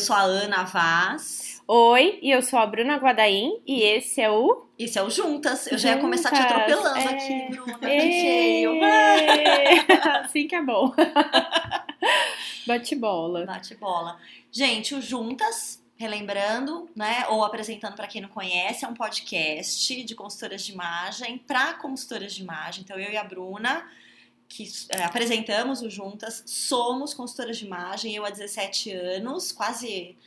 sou a Ana Vaz. Oi, e eu sou a Bruna Guadaim e esse é o. Esse é o Juntas. Eu já ia começar te atropelando é... aqui, Bruna. Que feio. assim que é bom. Bate bola. Bate bola. Gente, o Juntas, relembrando, né, ou apresentando para quem não conhece, é um podcast de consultoras de imagem para consultoras de imagem. Então eu e a Bruna que é, apresentamos o Juntas, somos consultoras de imagem, eu há 17 anos, quase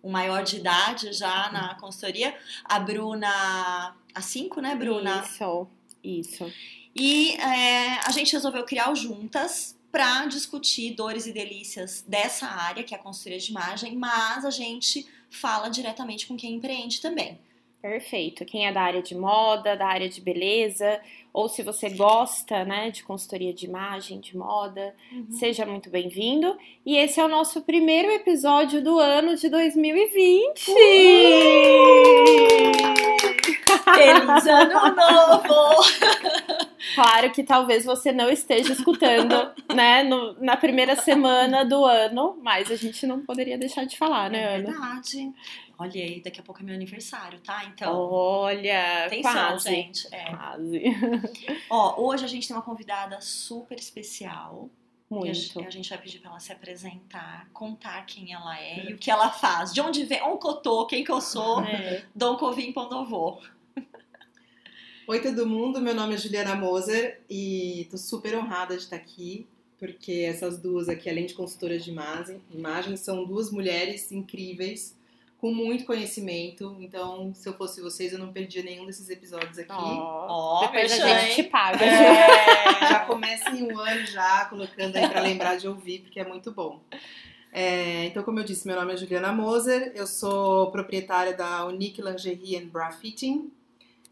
o maior de idade já na consultoria, a Bruna há 5, né, Bruna? Isso, isso. E é, a gente resolveu criar o Juntas para discutir dores e delícias dessa área, que é a consultoria de imagem, mas a gente fala diretamente com quem empreende também. Perfeito. Quem é da área de moda, da área de beleza, ou se você gosta, né, de consultoria de imagem, de moda, uhum. seja muito bem-vindo. E esse é o nosso primeiro episódio do ano de 2020. Uh! Feliz ano novo! Claro que talvez você não esteja escutando, né, no, na primeira semana do ano, mas a gente não poderia deixar de falar, né, é Ana? Verdade. Olha aí, daqui a pouco é meu aniversário, tá? Então. Olha, atenção, quase, gente. É. Quase. Ó, hoje a gente tem uma convidada super especial. Muito. A, a gente vai pedir pra ela se apresentar, contar quem ela é e o que ela faz. De onde vem, onde eu tô, quem que eu sou, é. Dom Covim Pondovô. Oi, todo mundo. Meu nome é Juliana Moser e tô super honrada de estar aqui, porque essas duas aqui, além de consultoras de imagem, imagem são duas mulheres incríveis com muito conhecimento. Então, se eu fosse vocês, eu não perdia nenhum desses episódios aqui. Oh, oh Depois a gente te paga. É, já começa em um ano já, colocando aí pra lembrar de ouvir, porque é muito bom. É, então, como eu disse, meu nome é Juliana Moser, eu sou proprietária da Unique Lingerie and Bra Fitting,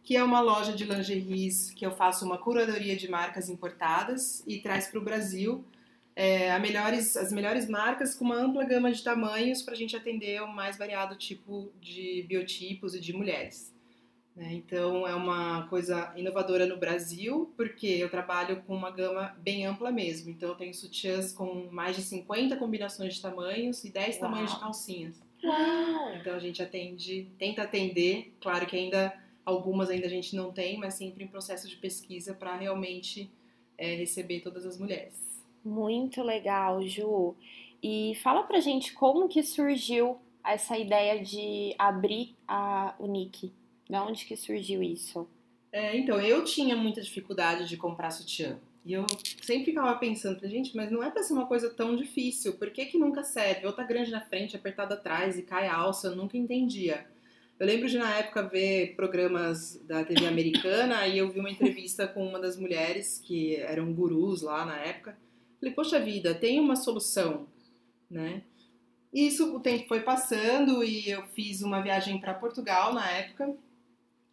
que é uma loja de lingeries que eu faço uma curadoria de marcas importadas e traz para o Brasil é, melhores, as melhores marcas com uma ampla gama de tamanhos para a gente atender o mais variado tipo de biotipos e de mulheres. Né? Então é uma coisa inovadora no Brasil, porque eu trabalho com uma gama bem ampla mesmo. Então eu tenho sutiãs com mais de 50 combinações de tamanhos e 10 Uau. tamanhos de calcinhas. Uau. Então a gente atende, tenta atender, claro que ainda algumas ainda a gente não tem, mas sempre em processo de pesquisa para realmente é, receber todas as mulheres. Muito legal, Ju. E fala pra gente como que surgiu essa ideia de abrir a Unique. De onde que surgiu isso? É, então, eu tinha muita dificuldade de comprar sutiã. E eu sempre ficava pensando, gente, mas não é pra ser uma coisa tão difícil. Por que que nunca serve? Ou tá grande na frente, apertado atrás e cai a alça, eu nunca entendia. Eu lembro de, na época, ver programas da TV americana e eu vi uma entrevista com uma das mulheres que eram gurus lá na época. Falei, poxa vida, tem uma solução, né? E isso, o tempo foi passando e eu fiz uma viagem para Portugal na época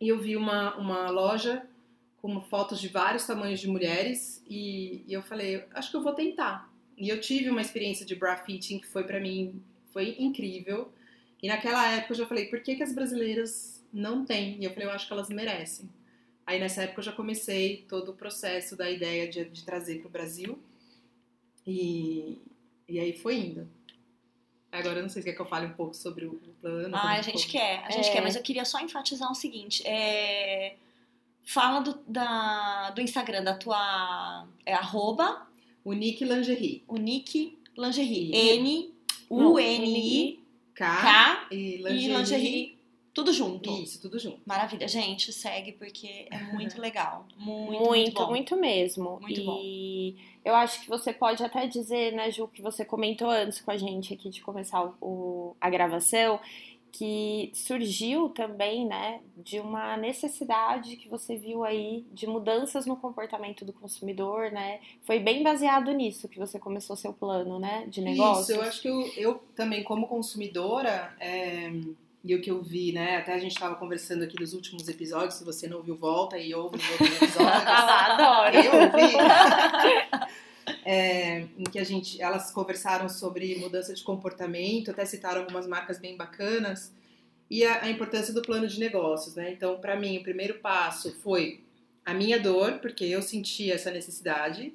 e eu vi uma, uma loja com fotos de vários tamanhos de mulheres e, e eu falei, acho que eu vou tentar. E eu tive uma experiência de bra fitting que foi para mim, foi incrível. E naquela época eu já falei, por que, que as brasileiras não têm? E eu falei, eu acho que elas merecem. Aí nessa época eu já comecei todo o processo da ideia de, de trazer para o Brasil. E, e aí foi indo. Agora eu não sei se quer que eu fale um pouco sobre o plano. Ah, a gente quer, a gente é. quer, mas eu queria só enfatizar o seguinte. É... Fala do, da, do Instagram, da tua. É arroba. Unique Lingerie. Unique Lingerie. N-U-N-I-K e Lingerie. Tudo junto. Isso, tudo junto. Maravilha. Gente, segue porque é muito legal. Muito, muito, muito, bom. muito mesmo. Muito e bom. eu acho que você pode até dizer, né, Ju, que você comentou antes com a gente aqui de começar o, a gravação, que surgiu também, né, de uma necessidade que você viu aí de mudanças no comportamento do consumidor, né? Foi bem baseado nisso que você começou seu plano, né, de negócio. Isso, eu acho que eu, eu também como consumidora, é e o que eu vi, né? Até a gente estava conversando aqui nos últimos episódios. Se você não ouviu, volta e ouve os outros episódios. Adoro! Eu ouvi. É, em que a gente, elas conversaram sobre mudança de comportamento, até citaram algumas marcas bem bacanas e a, a importância do plano de negócios, né? Então, para mim, o primeiro passo foi a minha dor, porque eu sentia essa necessidade.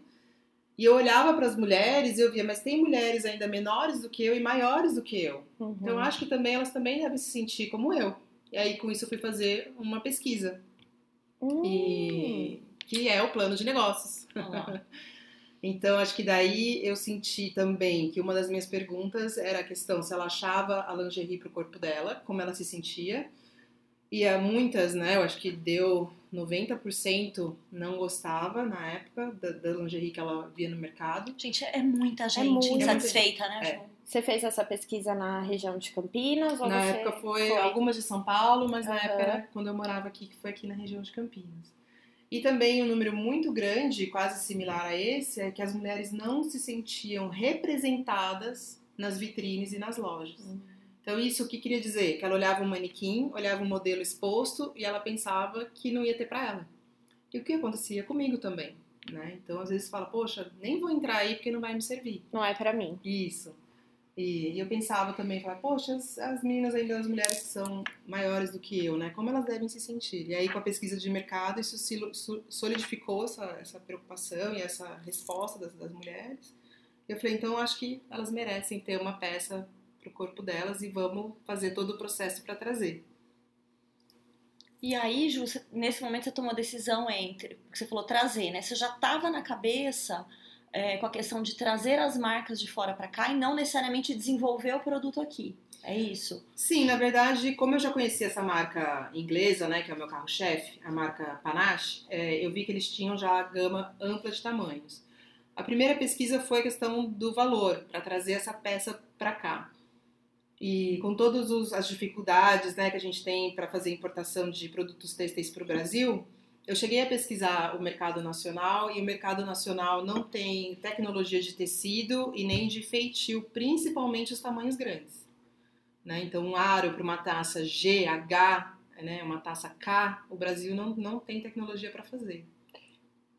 E eu olhava para as mulheres e eu via, mas tem mulheres ainda menores do que eu e maiores do que eu. Uhum. Então eu acho que também elas também devem se sentir como eu. E aí com isso eu fui fazer uma pesquisa, Hum. e que é o plano de negócios. Ó, Então, acho que daí eu senti também que uma das minhas perguntas era a questão se ela achava a lingerie pro corpo dela, como ela se sentia. E a muitas, né, eu acho que deu 90% não gostava na época da, da lingerie que ela via no mercado. Gente, é muita gente muito. insatisfeita, né, É. Ju? Você fez essa pesquisa na região de Campinas? Ou na você época foi, algumas de São Paulo, mas na Aham. época era quando eu morava aqui, que foi aqui na região de Campinas. E também um número muito grande, quase similar a esse, é que as mulheres não se sentiam representadas nas vitrines e nas lojas. Uhum. Então, isso o que queria dizer? Que ela olhava um manequim, olhava um modelo exposto e ela pensava que não ia ter pra ela. E o que acontecia comigo também, né? Então, às vezes fala, poxa, nem vou entrar aí porque não vai me servir. Não é pra mim. Isso. E, eu pensava também, falava, poxa, as, as meninas ainda, as mulheres que são maiores do que eu, né? Como elas devem se sentir? E aí, com a pesquisa de mercado, isso solidificou essa, essa preocupação e essa resposta das, das mulheres. Eu falei, então, acho que elas merecem ter uma peça pro corpo delas e vamos fazer todo o processo para trazer. E aí, Ju, você- nesse momento você tomou a decisão entre, você falou trazer, né? Você já estava na cabeça é, com a questão de trazer as marcas de fora para cá e não necessariamente desenvolver o produto aqui. É isso? Sim, na verdade, como eu já conhecia essa marca inglesa, né, que é o meu carro-chefe, a marca Panache, é, eu vi que eles tinham já a gama ampla de tamanhos. A primeira pesquisa foi a questão do valor, para trazer essa peça para cá. E com todas as dificuldades né, que a gente tem para fazer importação de produtos têxteis para o Brasil, eu cheguei a pesquisar o mercado nacional e o mercado nacional não tem tecnologia de tecido e nem de feitio, principalmente os tamanhos grandes né? Então, um aro para uma taça G, H, né? uma taça K, o Brasil não, não tem tecnologia para fazer.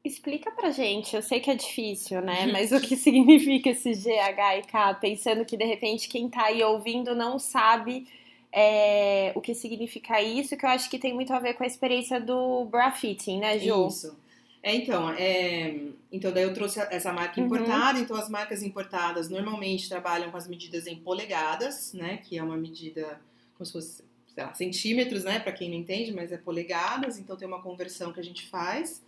Explica pra gente, eu sei que é difícil, né? Mas o que significa esse G, H e K? Pensando que de repente quem tá aí ouvindo não sabe é, o que significa isso, que eu acho que tem muito a ver com a experiência do bra fitting, né, Ju? Isso. É, então, é, então, daí eu trouxe essa marca Uhum. importada. Então, as marcas importadas normalmente trabalham com as medidas em polegadas, né? Que é uma medida como se fosse, sei lá, centímetros, né? Para quem não entende, mas é polegadas. Então, tem uma conversão que a gente faz.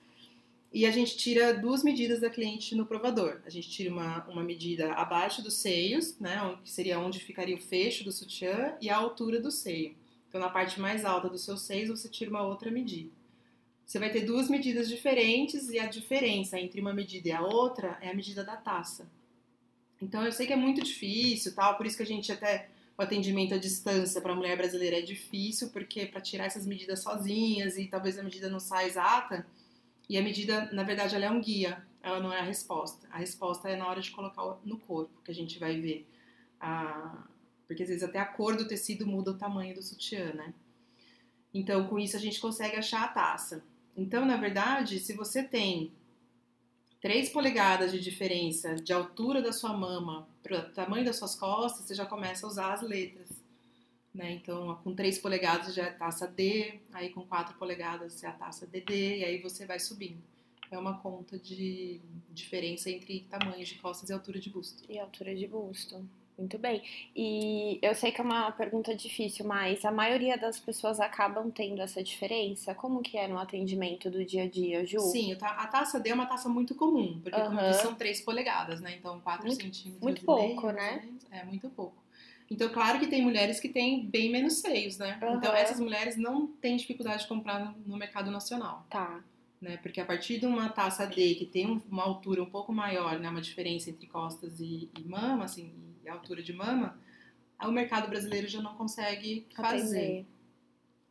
E a gente tira duas medidas da cliente no provador. A gente tira uma, uma medida abaixo dos seios, né? Que seria onde ficaria o fecho do sutiã e a altura do seio. Então, na parte mais alta dos seus seios, você tira uma outra medida. Você vai ter duas medidas diferentes e a diferença entre uma medida e a outra é a medida da taça. Então eu sei que é muito difícil, tal, por isso que a gente até o atendimento à distância para a mulher brasileira é difícil, porque para tirar essas medidas sozinhas e talvez a medida não saia exata, e a medida, na verdade, ela é um guia, ela não é a resposta. A resposta é na hora de colocar no corpo, que a gente vai ver. Porque às vezes até a cor do tecido muda o tamanho do sutiã, né? Então, com isso, a gente consegue achar a taça. Então, na verdade, se você tem 3 polegadas de diferença de altura da sua mama para o tamanho das suas costas, você já começa a usar as letras. Né? Então, com 3 polegadas já é taça D, aí com 4 polegadas é a taça DD, e aí você vai subindo. É uma conta de diferença entre tamanhos de costas e altura de busto. E altura de busto. Muito bem. E eu sei que é uma pergunta difícil, mas a maioria das pessoas acabam tendo essa diferença? Como que é no atendimento do dia a dia, Ju? Sim, a taça D é uma taça muito comum, porque como eu Aham. disse, são 3 polegadas, né? Então 4 Muito- centímetros. muito pouco, meio, né? É, muito pouco. Então, claro que tem mulheres que têm bem menos seios, né? Então, Aham. essas mulheres não têm dificuldade de comprar no, mercado nacional, Tá. né? Porque a partir de uma taça D que tem um- uma altura um pouco maior, né? Uma diferença entre costas e, e mama, assim, e altura de mama, o mercado brasileiro já não consegue fazer. Atender.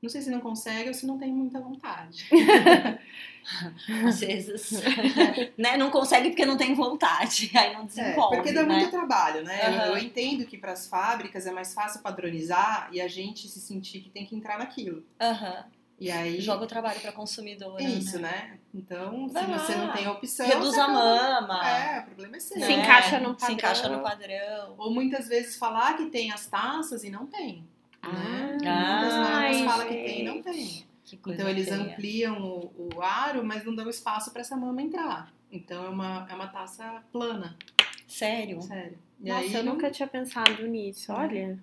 Não sei se não consegue ou se não tem muita vontade. Às vezes, né? Não consegue porque não tem vontade, aí não É, desenvolve, porque dá né? muito trabalho, né? Eu- Aham. Eu, entendo que para as fábricas é mais fácil padronizar e a gente se sentir que tem que entrar naquilo. Aham. E aí Joga o trabalho pra consumidora, é isso, né? né? Então, Vai se você lá. não tem opção, Reduz você a mama. É, o problema é seu. Se encaixa no Se padrão. encaixa no padrão. Ou muitas vezes falar que tem as taças e não tem. Né? Ah, Muitas marcas falam que tem e não tem. Então eles feia. ampliam o, o aro, mas não dão espaço para essa mama entrar. Então é uma, é uma taça plana, Sério? sério. E Nossa, aí, eu não- nunca tinha pensado nisso, É. olha.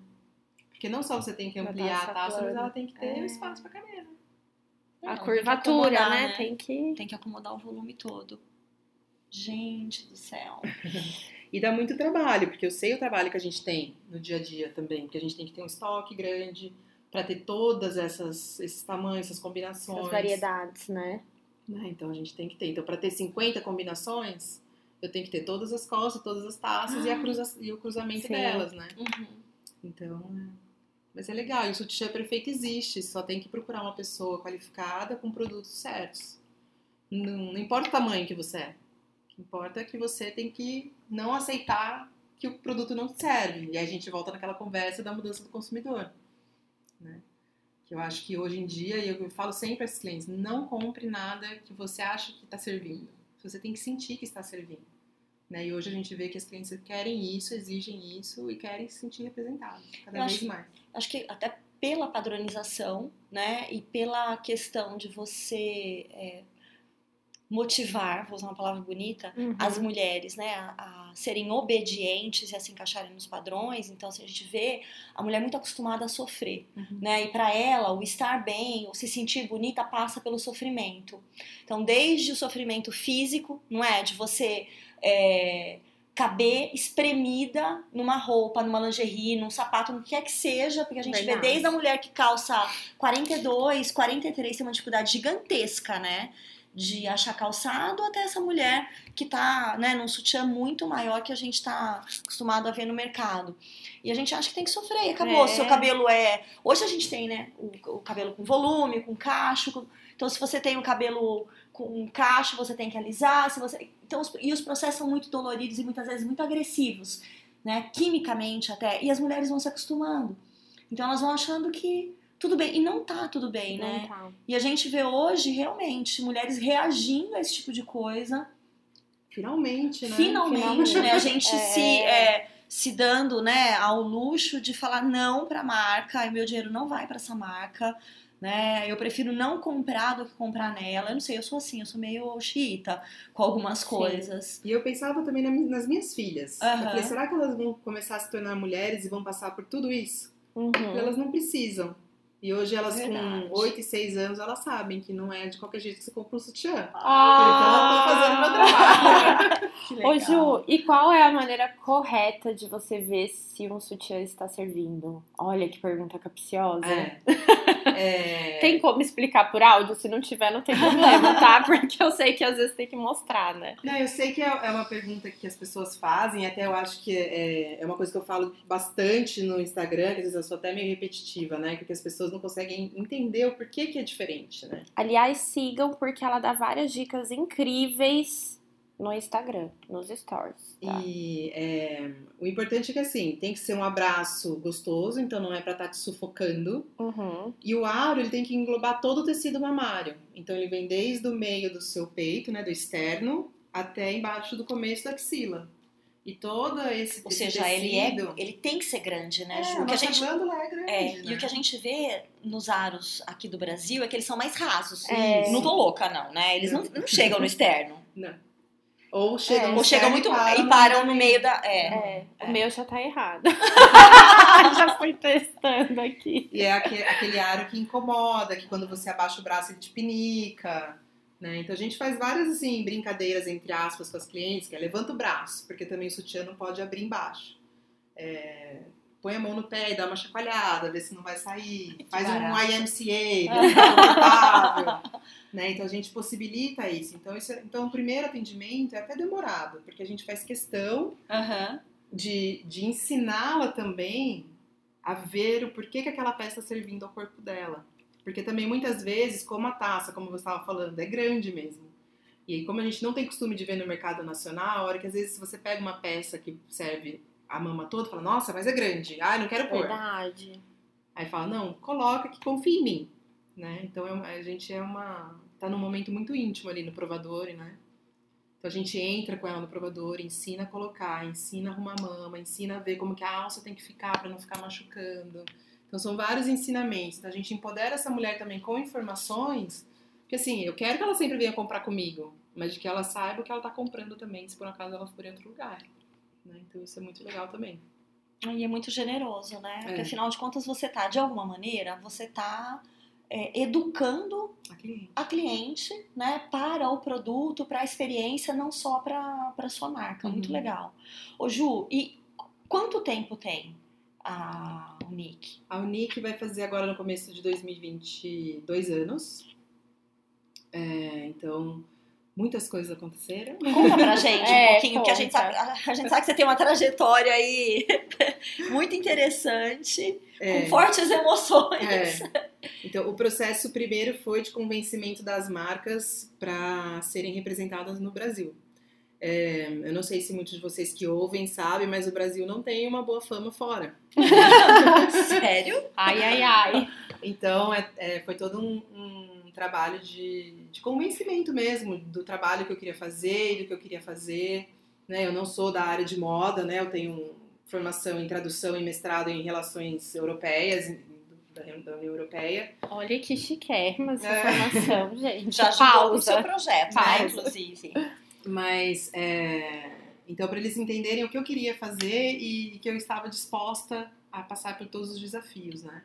Porque não só você tem que ampliar taça a taça, mas plana. ela tem que ter É. espaço para caber. né? A Não, tem curvatura, acomodar, né? Tem que. Tem que acomodar o volume todo. Gente do céu. E dá muito trabalho, porque eu sei o trabalho que a gente tem no dia a dia também, porque a gente tem que ter um estoque grande para ter todas essas esses tamanhos, essas combinações. Essas variedades, né? né? Então a gente tem que ter. Então para ter 50 combinações, eu tenho que ter todas as costas, todas as taças e, a cruza- e o cruzamento Sim. delas, né? Uhum. Então, é. Mas é legal, e o sutiã perfeito existe, só tem que procurar uma pessoa qualificada com produtos certos. Não, não importa o tamanho que você é. Que importa é que você tem que não aceitar que o produto não serve. E aí a gente volta naquela conversa da mudança do consumidor. Né? Que eu acho que hoje em dia, e eu falo sempre esses clientes, não compre nada que você acha que está servindo. Você tem que sentir que está servindo. Né? E hoje a gente vê que as clientes querem isso, exigem isso e querem se sentir representadas cada Eu vez acho- mais. Acho que até pela padronização, né? E pela questão de você é, motivar, vou usar uma palavra bonita, Uhum. as mulheres, né, a, a serem obedientes e a se encaixarem nos padrões. Então, se a gente vê a mulher muito acostumada a sofrer, Uhum. né? E para ela, o estar bem, o se sentir bonita passa pelo sofrimento. Então, desde o sofrimento físico, não é, de você é, caber espremida numa roupa, numa lingerie, num sapato, no que quer que seja, porque a gente Verdade. vê desde a mulher que calça 42, 43 tem uma dificuldade gigantesca, né? De achar calçado até essa mulher que tá, né, num sutiã muito maior que a gente tá acostumado a ver no mercado. E a gente acha que tem que sofrer, acabou. É. Seu cabelo é. Hoje a gente tem, né, o, o cabelo com volume, com cacho. com- Então, se você tem o cabelo com um cacho, você tem que alisar. Se você... então, os- e os processos são muito doloridos e muitas vezes muito agressivos, né? Quimicamente até. E as mulheres vão se acostumando. Então, elas vão achando que tudo bem. E não tá tudo bem, Não né? tá. E a gente vê hoje, realmente, mulheres reagindo a esse tipo de coisa. Finalmente, né? Finalmente, né? A gente É. se, é, se dando né, ao luxo de falar não pra marca, e meu dinheiro não vai pra essa marca. Né? Eu prefiro não comprar do que comprar nela. Eu não sei, eu sou assim, eu sou meio xiita com algumas Sim. coisas. E eu pensava também nas minhas filhas. Aham. Eu falei, será que elas vão começar a se tornar mulheres e vão passar por tudo isso? Uhum. Elas não precisam. E hoje elas Verdade. com 8 e 6 anos, elas sabem que não é de qualquer jeito que você compra um sutiã. Ah! Então eu tô fazendo meu trabalho. Ô Ju, e qual é a maneira correta de você ver se um sutiã está servindo? Olha que pergunta capciosa. É. É. Tem como explicar por áudio? Se não tiver, não tem problema, tá? Porque eu sei que às vezes tem que mostrar, né? Não, eu sei que é é uma pergunta que as pessoas fazem, até eu acho que é, é uma coisa que eu falo bastante no Instagram, que às vezes eu sou até meio repetitiva, né? Porque as pessoas não conseguem entender o porquê que é diferente, né? Aliás, sigam porque ela dá várias dicas incríveis no Instagram, nos stories. Tá? E é, o importante é que assim, tem que ser um abraço gostoso, então não é pra estar te sufocando. Uhum. E o aro, ele tem que englobar todo o tecido mamário. Então ele vem desde o meio do seu peito, né, do externo, até embaixo do começo da axila. E todo esse, Ou seja, ele, é, tecido- ele tem que ser grande, né, É, Ju? O que a gente, glândula é grande, é, né? E o que a gente vê nos aros aqui do Brasil é que eles são mais rasos. É. Não tô louca, não, né? Eles não, não chegam no externo. Ou chegam, É. Ou chegam muito. e E param no meio da. É. É, É. o meu já tá errado. já fui testando aqui. E é aquele, aquele aro que incomoda, que quando você abaixa o braço ele te pinica. Né? Então a gente faz várias assim, brincadeiras, entre aspas, com as clientes, que é levanta o braço, porque também o sutiã não pode abrir embaixo. É, põe a mão no pé e dá uma chacoalhada, vê se não vai sair. Faz um barato. IMCA, vê se tá né? Então a gente possibilita isso. Então, isso é- então o primeiro atendimento é até demorado, porque a gente faz questão Aham. de, de ensiná-la também a ver o porquê que aquela peça está servindo ao corpo dela. Porque também muitas vezes, como a taça, como você estava falando, é grande mesmo. E aí, como a gente não tem costume de ver no mercado nacional, a hora que às vezes você pega uma peça que serve a mama toda, fala, nossa, mas é grande, ai, não quero pôr. Verdade. Aí fala, não, coloca que confia em mim. Né? Então é a gente é uma. tá num momento muito íntimo ali no provador, né? Então a gente entra com ela no provador, ensina a colocar, ensina a arrumar a mama, ensina a ver como que a alça tem que ficar para não ficar machucando. Então são vários ensinamentos. Então, a gente empodera essa mulher também com informações, porque assim, eu quero que ela sempre venha comprar comigo, mas de que ela saiba o que ela está comprando também, se por acaso ela for em outro lugar. Né? Então isso é muito legal também. E é muito generoso, né? Porque É. afinal de contas você tá, de alguma maneira, você tá é, educando A cliente. a cliente, né, para o produto, para a experiência, não só para para sua marca. Muito Uhum. legal. Ô Ju, e quanto tempo tem a Nick? A Unique vai fazer agora no começo de 2020 dois anos. É, então, muitas coisas aconteceram. Conta pra gente um É, pouquinho, que a gente, conta. sabe, a, a gente sabe que você tem uma trajetória aí muito interessante, É, com fortes emoções. é. Então, o processo primeiro foi de convencimento das marcas para serem representadas no Brasil. É, eu não sei se muitos de vocês que ouvem sabem, mas o Brasil não tem uma boa fama fora. Sério? Ai, ai, ai. Então, é, é, foi todo um, um trabalho de, de convencimento mesmo do trabalho que eu queria fazer e do que eu queria fazer. Né? Eu não sou da área de moda, né? eu tenho formação em tradução e mestrado em relações europeias, da, da União Europeia. Olha que chiquérrima essa É. formação, gente. Já ajudou o seu Pausa. projeto, né, Pausa. inclusive. Mas, é, então, para eles entenderem o que eu queria fazer e que eu estava disposta a passar por todos os desafios, né?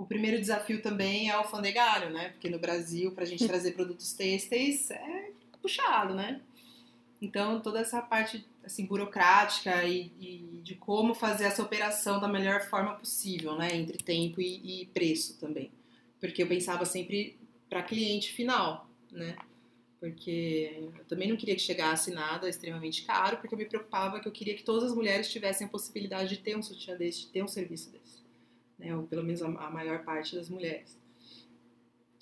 O primeiro desafio também é o alfandegário, né? Porque no Brasil, para a gente trazer produtos têxteis, é puxado, né? Então, toda essa parte assim, burocrática e, e de como fazer essa operação da melhor forma possível, né? Entre tempo e, e preço também. Porque eu pensava sempre para cliente final, né? Porque eu também não queria que chegasse nada extremamente caro, porque eu me preocupava que eu queria que todas as mulheres tivessem a possibilidade de ter um sutiã desse, de ter um serviço desse. Né? Ou pelo menos a, a maior parte das mulheres.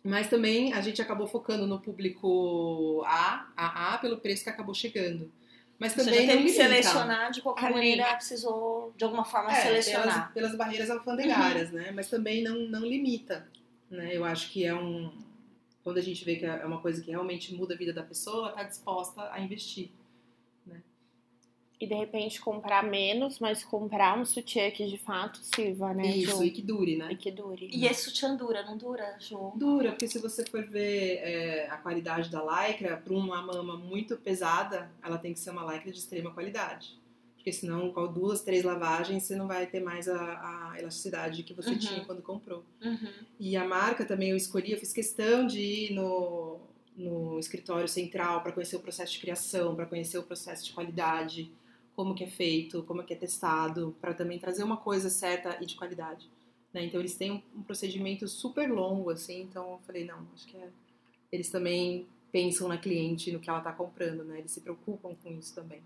Mas também a gente acabou focando no público A, a A, pelo preço que acabou chegando. Mas Você também já teve não que limita. selecionar de qualquer maneira, precisou de alguma forma É, selecionar. Pelas, pelas barreiras alfandegárias, né? Mas também não, não limita. Né? Eu acho que é um. Quando a gente vê que é uma coisa que realmente muda a vida da pessoa, tá disposta a investir. E de repente comprar menos, mas comprar um sutiã que de fato sirva, né? Isso, Ju? e que dure, né? E que dure. E esse sutiã dura, não dura, Ju? Dura, porque se você for ver é, a qualidade da lycra, para uma mama muito pesada, ela tem que ser uma lycra de extrema qualidade. Porque senão, com duas, três lavagens, você não vai ter mais a, a elasticidade que você Uhum. tinha quando comprou. Uhum. E a marca também eu escolhi, eu fiz questão de ir no, no escritório central para conhecer o processo de criação, para conhecer o processo de qualidade, como que é feito, como que é testado, para também trazer uma coisa certa e de qualidade. né? Então eles têm um, um procedimento super longo, assim, então eu falei, não, acho que é... eles também pensam na cliente, no que ela está comprando, né? Eles se preocupam com isso também.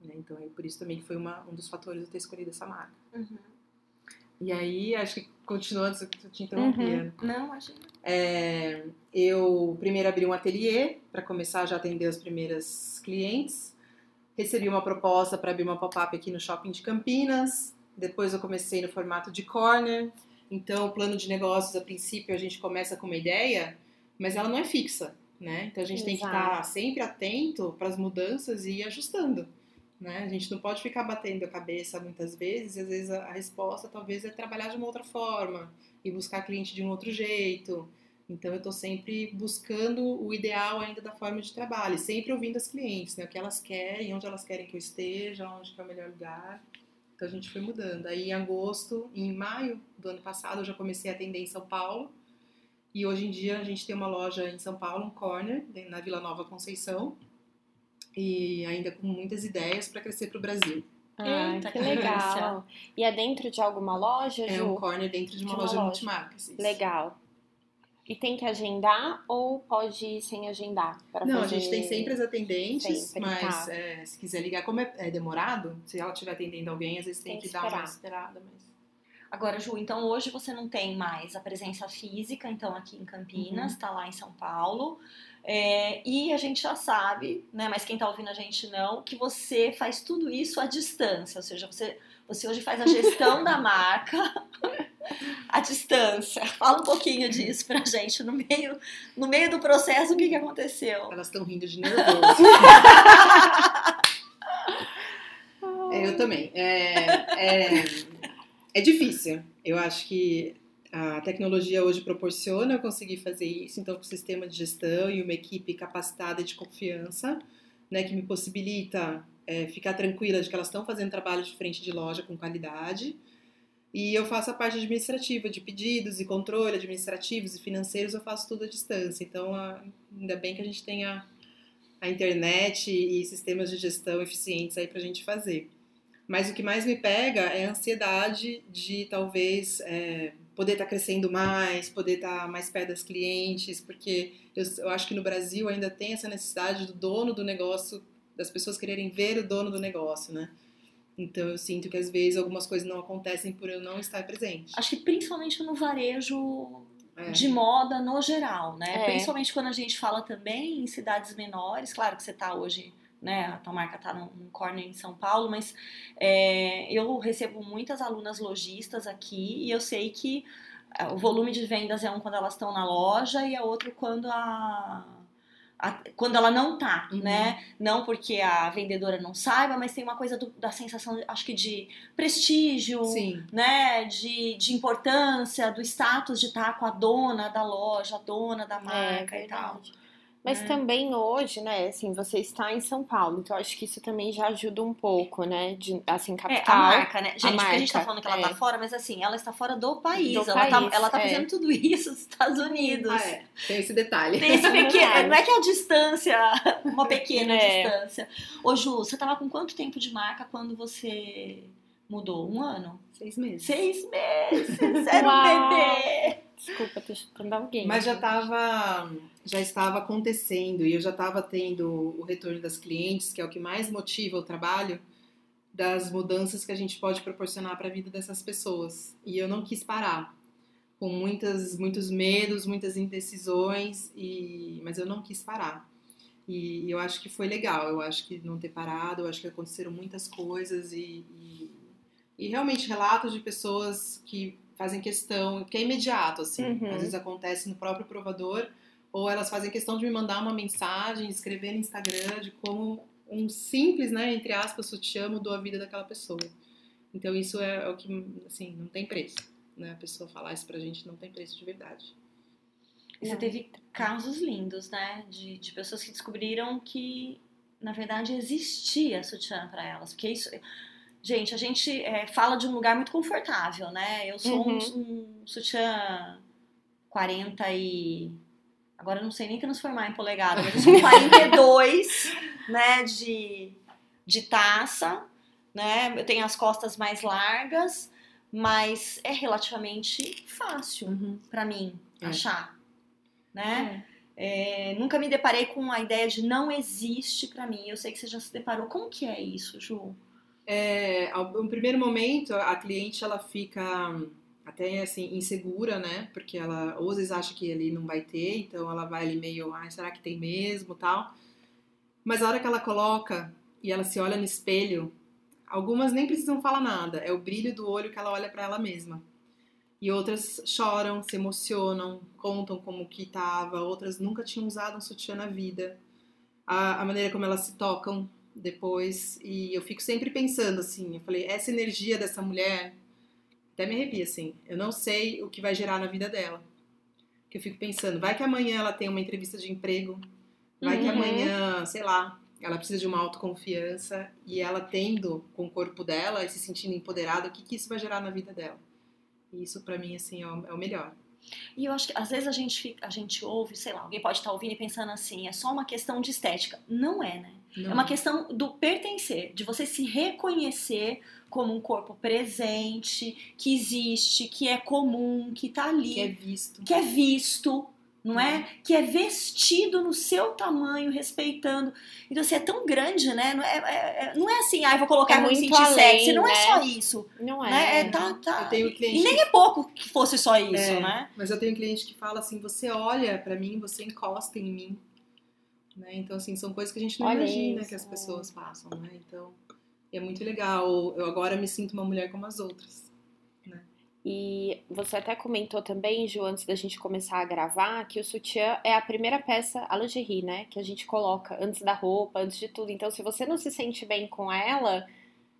né? Então é por isso também que foi uma, um dos fatores de eu ter escolhido essa marca. Uhum. E aí, acho que continuando, eu te interrompi, Uhum. Não, imagina. É, eu primeiro abri um ateliê para começar já a atender os primeiros clientes. Recebi uma proposta para abrir uma pop-up aqui no shopping de Campinas. Depois eu comecei no formato de corner. Então, o plano de negócios, a princípio, a gente começa com uma ideia, mas ela não é fixa, né? Então, a gente tem que Exato. estar sempre atento para as mudanças e ir ajustando. Né? A gente não pode ficar batendo a cabeça muitas vezes, e às vezes a resposta talvez é trabalhar de uma outra forma e buscar cliente de um outro jeito. Então eu estou sempre buscando o ideal ainda da forma de trabalho, e sempre ouvindo as clientes, né? O que elas querem, onde elas querem que eu esteja, onde que é o melhor lugar. Então a gente foi mudando. Aí em agosto, em maio do ano passado, eu já comecei a atender em São Paulo. E hoje em dia a gente tem uma loja em São Paulo, um corner, na Vila Nova Conceição. E ainda com muitas ideias para crescer para o Brasil. Ah, Eita, que legal. E é dentro de alguma loja, É Ju? um corner dentro de uma De uma loja loja. multimarcas. isso. Legal. E tem que agendar ou pode ir sem agendar? Não, a fazer- gente tem sempre as atendentes, Sempre, mas tá. é, se quiser ligar, como é, é demorado, se ela estiver atendendo alguém, às vezes tem, Tem que, que dar uma esperada. Mas... Agora, Ju, então hoje você não tem mais a presença física, então aqui em Campinas, Uhum. tá lá em São Paulo. É, e a gente já sabe, né? Mas quem tá ouvindo a gente não, que você faz tudo isso à distância. Ou seja, você, você hoje faz a gestão da marca à distância. Fala um pouquinho disso pra gente no meio, no meio do processo, o que, que aconteceu? Elas estão rindo de nervoso. É, eu também. É, é, É difícil. Eu acho que a tecnologia hoje proporciona eu conseguir fazer isso, então com o sistema de gestão e uma equipe capacitada de confiança, né, que me possibilita é, ficar tranquila de que elas estão fazendo trabalho de frente de loja com qualidade. E eu faço a parte administrativa, de pedidos e controle administrativos e financeiros, eu faço tudo à distância. Então, ainda bem que a gente tenha a internet e sistemas de gestão eficientes aí para a gente fazer. Mas o que mais me pega é a ansiedade de talvez é, poder estar tá crescendo mais, poder estar tá mais perto das clientes, porque eu, eu acho que no Brasil ainda tem essa necessidade do dono do negócio, das pessoas quererem ver o dono do negócio, né? Então eu sinto que às vezes algumas coisas não acontecem por eu não estar presente. Acho que principalmente no varejo é. de moda no geral, né? É. Principalmente quando a gente fala também em cidades menores, claro que você está hoje né? A tua marca está num, corner em São Paulo, mas é, eu recebo muitas alunas lojistas aqui e eu sei que é, o volume de vendas é um quando elas estão na loja e é outro quando a quando ela não tá, uhum. né? Não porque a vendedora não saiba, mas tem uma coisa do, da sensação, acho que de prestígio, Sim. né? De, de importância, do status de estar tá com a dona da loja, a dona da é, marca é, e tal. Mas é. também hoje, né, assim, você está em São Paulo, então acho que isso também já ajuda um pouco, né, de, assim, capital. É, a marca, né? Gente, a, marca, a gente tá falando que ela tá é. tá fora, mas assim, ela está fora do país. Do ela, tá, país, tá, ela tá fazendo tudo isso nos Estados Unidos. Ah, é. Tem esse detalhe. Tem esse pequeno, não é que é a distância, uma pequena é. distância. Ô Ju, você tava com quanto tempo de marca quando você mudou? Um ano? Seis meses. Seis meses! Era um bebê! Desculpa, tô chutando alguém. Mas já estava já estava acontecendo e eu já estava tendo o retorno das clientes, que é o que mais motiva o trabalho, das mudanças que a gente pode proporcionar para a vida dessas pessoas. E eu não quis parar, com muitas, muitos medos, muitas indecisões, e mas eu não quis parar. E eu acho que foi legal, eu acho que não ter parado, eu acho que aconteceram muitas coisas e, e, e realmente relatos de pessoas que fazem questão, que é imediato, assim. Uhum. Às vezes acontece no próprio provador, ou elas fazem questão de me mandar uma mensagem, escrever no Instagram de como um simples, né, entre aspas, sutiã mudou a vida daquela pessoa. Então isso é, é o que, assim, não tem preço, né? A pessoa falar isso pra gente não tem preço de verdade. E você teve casos lindos, né, de, de pessoas que descobriram que, na verdade, existia sutiã para elas, porque isso Gente, a gente é, fala de um lugar muito confortável, né? Eu sou uhum. um, um sutiã 40 e. Agora eu não sei nem transformar em polegada, mas eu sou 42, né? De, de taça, né? Eu tenho as costas mais largas, mas é relativamente fácil uhum. para mim é. achar, né? É. É, nunca me deparei com a ideia de não existe para mim. Eu sei que você já se deparou. Como que é isso, Ju? É, no primeiro momento a cliente ela fica até assim insegura, né? Porque ela ou às vezes acha que ele não vai ter, então ela vai ali meio, ah, será que tem mesmo, tal. Mas a hora que ela coloca e ela se olha no espelho, algumas nem precisam falar nada, é o brilho do olho que ela olha para ela mesma. E outras choram, se emocionam, contam como que tava, outras nunca tinham usado um sutiã na vida. A, a maneira como elas se tocam, depois. E eu fico sempre pensando assim, eu falei, essa energia dessa mulher, até me arrepia assim, eu não sei o que vai gerar na vida dela. Que eu fico pensando, vai que amanhã ela tem uma entrevista de emprego, vai uhum. que amanhã, sei lá, ela precisa de uma autoconfiança e ela tendo com o corpo dela e se sentindo empoderada, o que, que isso vai gerar na vida dela? E isso para mim assim é o, é o melhor. E eu acho que às vezes a gente, fica, a gente ouve, sei lá, alguém pode estar ouvindo e pensando assim, é só uma questão de estética. Não é, né? Não. É uma questão do pertencer, de você se reconhecer como um corpo presente, que existe, que é comum, que tá ali. Que é visto. Que é visto, não é? é? Que é vestido no seu tamanho, respeitando. Então, assim, é tão grande, né? Não é, é, é não é assim, ah, eu vou colocar é muito sentir além, sexy. Não é né? é só isso. Não é. Né? é tá, tá. Eu tenho cliente... E nem é pouco que fosse só isso, é, né? Mas eu tenho cliente que fala assim, você olha para mim, você encosta em mim. Né? Então, assim, são coisas que a gente não Olha imagina isso. que as pessoas passam, né? Então, é muito legal. Eu agora me sinto uma mulher como as outras. Né? E você até comentou também, Ju, antes da gente começar a gravar, que o sutiã é a primeira peça, a lingerie, né? Que a gente coloca antes da roupa, antes de tudo. Então, se você não se sente bem com ela,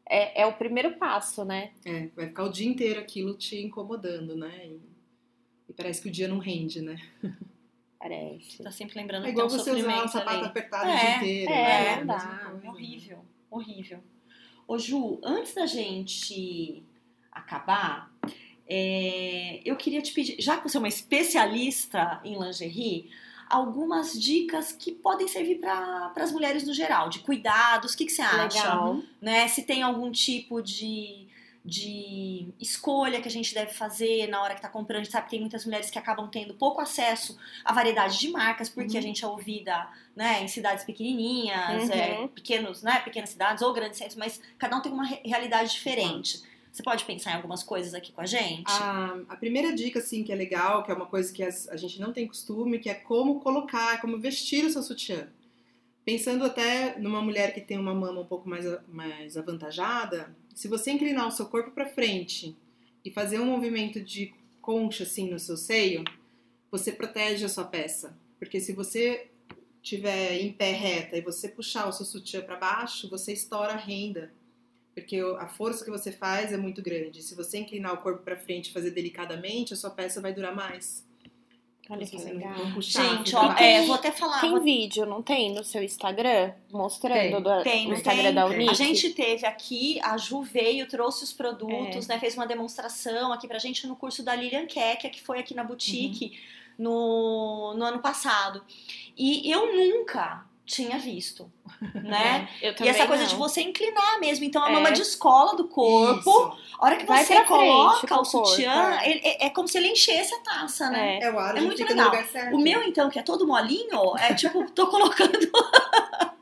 é, é o primeiro passo, né? É, vai ficar o dia inteiro aquilo te incomodando, né? E, e parece que o dia não rende, né? Parece. Tá sempre lembrando É que igual tem um você usar um sapato ali. apertado É, o dia inteiro. é, né? não mesma dá. coisa. Horrível, horrível. Ô Ju, antes da gente acabar, é, eu queria te pedir, já que você é uma especialista em lingerie, algumas dicas que podem servir para as mulheres no geral, de cuidados, o que, que você acha? Legal. né? Se tem algum tipo de, de escolha que a gente deve fazer na hora que tá comprando. A gente sabe que tem muitas mulheres que acabam tendo pouco acesso à variedade de marcas, porque Uhum. a gente é ouvida né, em cidades pequenininhas, Uhum. é, pequenos, né, pequenas cidades ou grandes centros, mas cada um tem uma re- realidade diferente. Você pode pensar em algumas coisas aqui com a gente? A, a primeira dica, assim, que é legal, que é uma coisa que as- a gente não tem costume, que é como colocar, como vestir o seu sutiã. Pensando até numa mulher que tem uma mama um pouco mais, mais avantajada, se você inclinar o seu corpo para frente e fazer um movimento de concha, assim, no seu seio, você protege a sua peça. Porque se você tiver em pé reta e você puxar o seu sutiã para baixo, você estoura a renda. Porque a força que você faz é muito grande. Se você inclinar o corpo para frente e fazer delicadamente, a sua peça vai durar mais. Olha que legal. gente, ó, é, vou até falar. Tem vou- vídeo, não tem? No seu Instagram? Mostrando Tem. do, Tem, no Instagram tem? da Unique? A gente teve aqui, a Ju veio, trouxe os produtos, né? Fez uma demonstração aqui pra gente no curso da Lilian Kekia, que foi aqui na boutique no, no ano passado. E eu nunca tinha visto, né? Eu E essa coisa não. de você inclinar mesmo. Então, a É. mama descola do corpo. Isso. A hora que Vai você frente coloca o sutiã, é. ele- é, é como se ele enchesse a taça, né? É. É o aro É muito legal. O meu, então, que é todo molinho, é tipo, tô colocando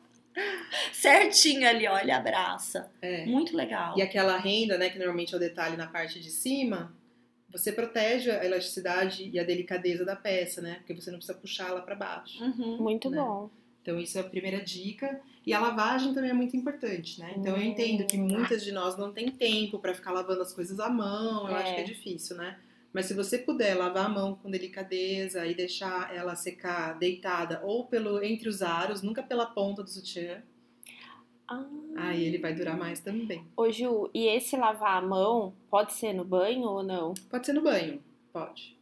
certinho ali, olha, abraça. É. Muito legal. E aquela renda, né, que normalmente é o detalhe na parte de cima, você protege a elasticidade e a delicadeza da peça, né? Porque você não precisa puxá-la para baixo. Uhum. Muito né? bom. Então, isso é a primeira dica. E a lavagem também é muito importante, né? Então, eu Hum. entendo que muitas de nós não tem tempo para ficar lavando as coisas à mão. Eu É. acho que é difícil, né? Mas se você puder lavar a mão com delicadeza e deixar ela secar deitada ou pelo entre os aros, nunca pela ponta do sutiã, Ah. aí ele vai durar mais também. Ô Ju, e esse lavar a mão pode ser no banho ou não? Pode ser no banho, pode.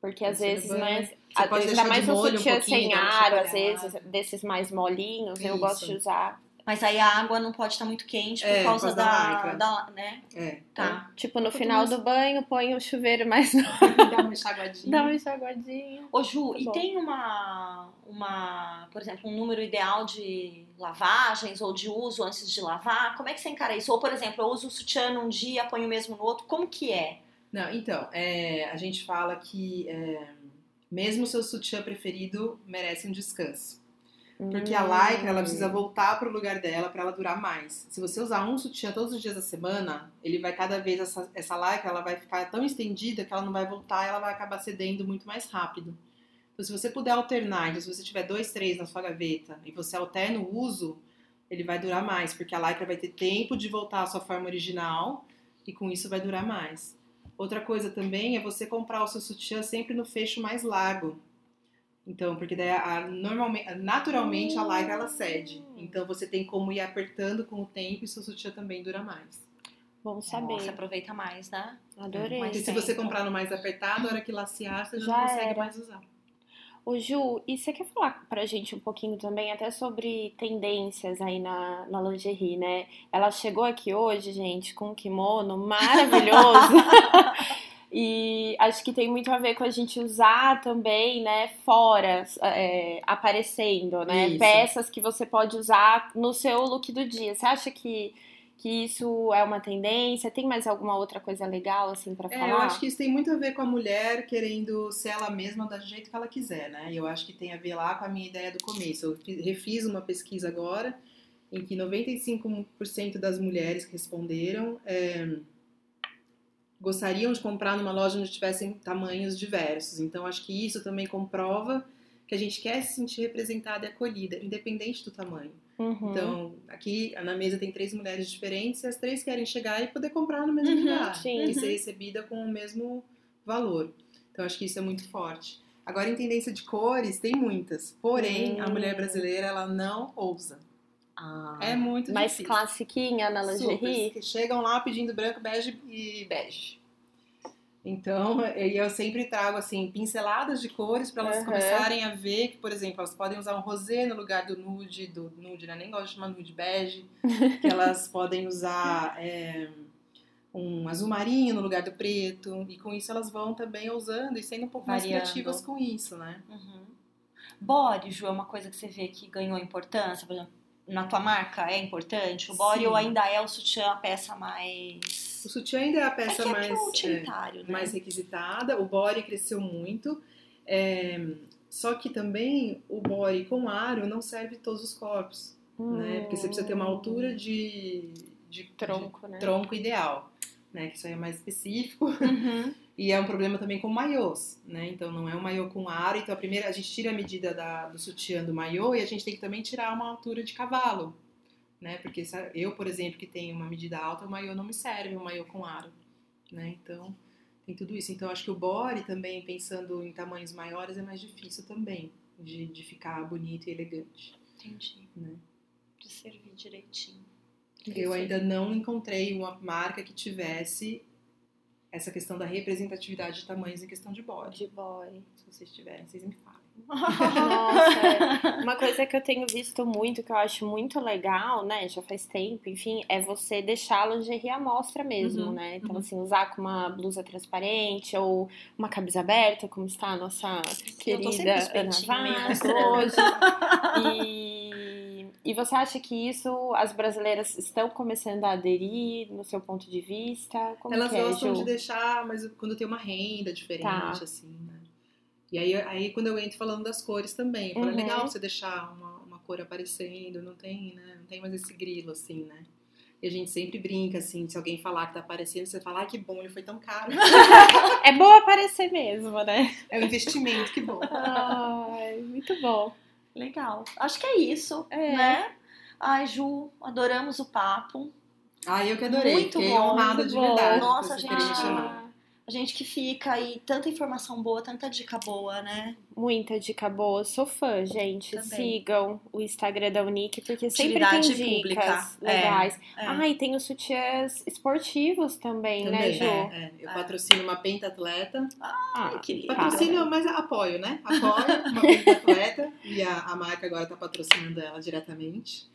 Porque às vezes, né? Você pode ainda mais um um sutiã sem aro, às vezes, desses mais molinhos, eu Isso. gosto de usar. Mas aí a água não pode estar muito quente por É, causa por causa da da, da, né? É. Tá. Tipo, no final mais- do banho, põe o chuveiro mais. Dá uma enxaguadinha. Dá uma enxaguadinha. Ô Ju, Muito e bom. tem uma, uma, por exemplo, um número ideal de lavagens ou de uso antes de lavar? Como é que você encara isso? Ou, por exemplo, eu uso o sutiã num dia, ponho o mesmo no outro. Como que é? Não, então, é, a gente fala que é, mesmo o seu sutiã preferido merece um descanso. Porque a lycra, ela precisa Hum. voltar pro lugar dela para ela durar mais. Se você usar um sutiã todos os dias da semana, ele vai cada vez, essa, essa lycra, ela vai ficar tão estendida que ela não vai voltar e ela vai acabar cedendo muito mais rápido. Então, se você puder alternar, então, se você tiver dois, três na sua gaveta e você alterna o uso, ele vai durar mais, porque a lycra vai ter tempo de voltar à sua forma original e com isso vai durar mais. Outra coisa também é você comprar o seu sutiã sempre no fecho mais largo. Então, porque daí a, a- normalmente, naturalmente a lycra ela cede. Então você tem como ir apertando com o tempo e seu sutiã também dura mais. Bom saber. Você aproveita mais, né? Adorei. Mas Porque se você comprar no mais apertado, a hora que lacear, você já, Já não consegue era. mais usar. Ô Ju, e você quer falar pra gente um pouquinho também até sobre tendências aí na, na lingerie, né? Ela chegou aqui hoje, gente, com um kimono maravilhoso. e acho que tem muito a ver com a gente usar também, né, fora, é, aparecendo, né? Isso. Peças que você pode usar no seu look do dia. Você acha que, que isso é uma tendência? Tem mais alguma outra coisa legal, assim, pra É, falar? eu acho que isso tem muito a ver com a mulher querendo ser ela mesma do jeito que ela quiser, né? E eu acho que tem a ver lá com a minha ideia do começo. Eu fi- refiz uma pesquisa agora em que 95% das mulheres que responderam é, gostariam de comprar numa loja onde tivessem tamanhos diversos. Então, acho que isso também comprova que a gente quer se sentir representada e acolhida, independente do tamanho. Uhum. Então, aqui na mesa tem três mulheres diferentes e as três querem chegar e poder comprar no mesmo Uhum, lugar. sim. E ser recebida com o mesmo valor. Então, acho que isso é muito forte. Agora, em tendência de cores, tem muitas. Porém, a Hum. mulher brasileira, ela não ousa. Ah, É muito mais difícil. classiquinha na lingerie? Super, chegam lá pedindo branco, bege e bege. Então, e eu sempre trago assim pinceladas de cores para elas Uhum. começarem a ver que, por exemplo, elas podem usar um rosé no lugar do nude, do nude, né? Nem gosto de chamar nude bege. que elas podem usar é, um azul marinho no lugar do preto. E com isso elas vão também usando e sendo um pouco mais Variando. criativas com isso, né? Uhum. Body, Ju, é uma coisa que você vê que ganhou importância? Por exemplo, na tua marca é importante? O body Sim. ou ainda é o sutiã a peça mais. O sutiã ainda é a É peça é mais. é, né? mais requisitada, o body cresceu muito. é, só que também o body com aro não serve todos os corpos, né? Porque você precisa ter uma altura de, de Tronco, de né? tronco ideal, né? Que isso aí é mais específico. Uhum. E é um problema também com maiôs, né? Então não é um maiô com aro. Então a primeira a gente tira a medida da- do sutiã do maiô e a gente tem que também tirar uma altura de cavalo, né? Porque eu, por exemplo, que tenho uma medida alta, o maiô não me serve, o maiô com aro, né? Então tem tudo isso. Então acho que o body também, pensando em tamanhos maiores, é mais difícil também de, de ficar bonito e elegante. Entendi. Né? De servir direitinho. Eu ainda não encontrei uma marca que tivesse essa questão da representatividade de tamanhos em questão de body. De body. Se vocês tiverem, vocês me falem. Nossa, é. uma coisa que eu tenho visto muito, que eu acho muito legal, né, já faz tempo, enfim, é você deixar a lingerie à mostra mesmo, Uhum, né? Então, uhum. assim, usar com uma blusa transparente ou uma camisa aberta, como está a nossa querida Ana Vaz hoje. E, e você acha que isso as brasileiras estão começando a aderir no seu ponto de vista? Como Elas é, gostam Ju? de deixar, mas quando tem uma renda diferente, Tá. assim, né? E aí, aí quando eu entro falando das cores também, falo, é Uhum. legal você deixar uma, uma cor aparecendo, não tem, né? Não tem mais esse grilo, assim, né? E a gente sempre brinca, assim, se alguém falar que tá aparecendo, você fala, ai, que bom, ele foi tão caro. É bom aparecer mesmo, né? é um investimento, que bom. Ai, muito bom. Legal. Acho que é isso, É. né? Ai, Ju, adoramos o papo. Ai, eu que adorei, Muito fiquei bom, honrada muito de bom. verdade. Nossa, gente. chamado. A gente que fica aí, tanta informação boa, tanta dica boa, né? Muita dica boa. Sou fã, gente. Também. Sigam o Instagram da Unique, porque sempre tem Utilidade dicas pública. É, legais. é. Ah, e tem os sutiãs esportivos também, né, Também, Ju? é, é. Eu É. patrocino uma pentatleta. Ah, que lindo. Patrocínio, mas apoio, né? Apoio uma pentatleta e a, a marca agora tá patrocinando ela diretamente.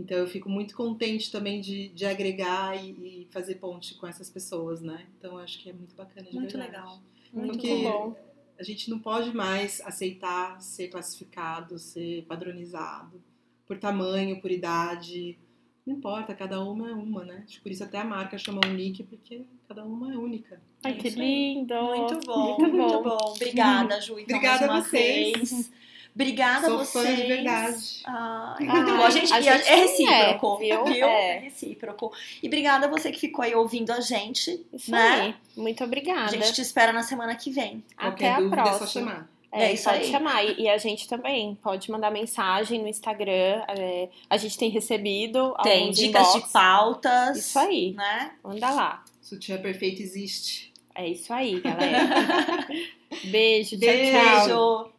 Então eu fico muito contente também de, de agregar e, e fazer ponte com essas pessoas, né? Então eu acho que é muito bacana de Muito verdade. legal. muito Porque bom. a gente não pode mais aceitar ser classificado, ser padronizado por tamanho, por idade. Não importa, cada uma é uma, né? Acho que Por isso até a marca chama Unique, porque cada uma é única. Ai, É que lindo. Muito bom, Muito muito bom. bom. Obrigada, Ju. Então, Obrigada mais uma a vocês. vez. Obrigada Sou a vocês. fã de verdade. Bom. A gente, a a- gente é recíproco, é, viu? viu? É. É recíproco. E obrigada a você que ficou aí ouvindo a gente. Isso né? aí. Muito obrigada. A gente te espera na semana que vem. Até Qualquer a dúvida é próxima. só chamar. É, É isso pode aí. chamar. E, e a gente também pode mandar mensagem no Instagram. é, a gente tem recebido Tem dicas inbox. de pautas. Isso aí. Né? Manda lá. Sutiã perfeito existe. É isso aí, galera. Beijo, tchau, Beijo. tchau. Beijo.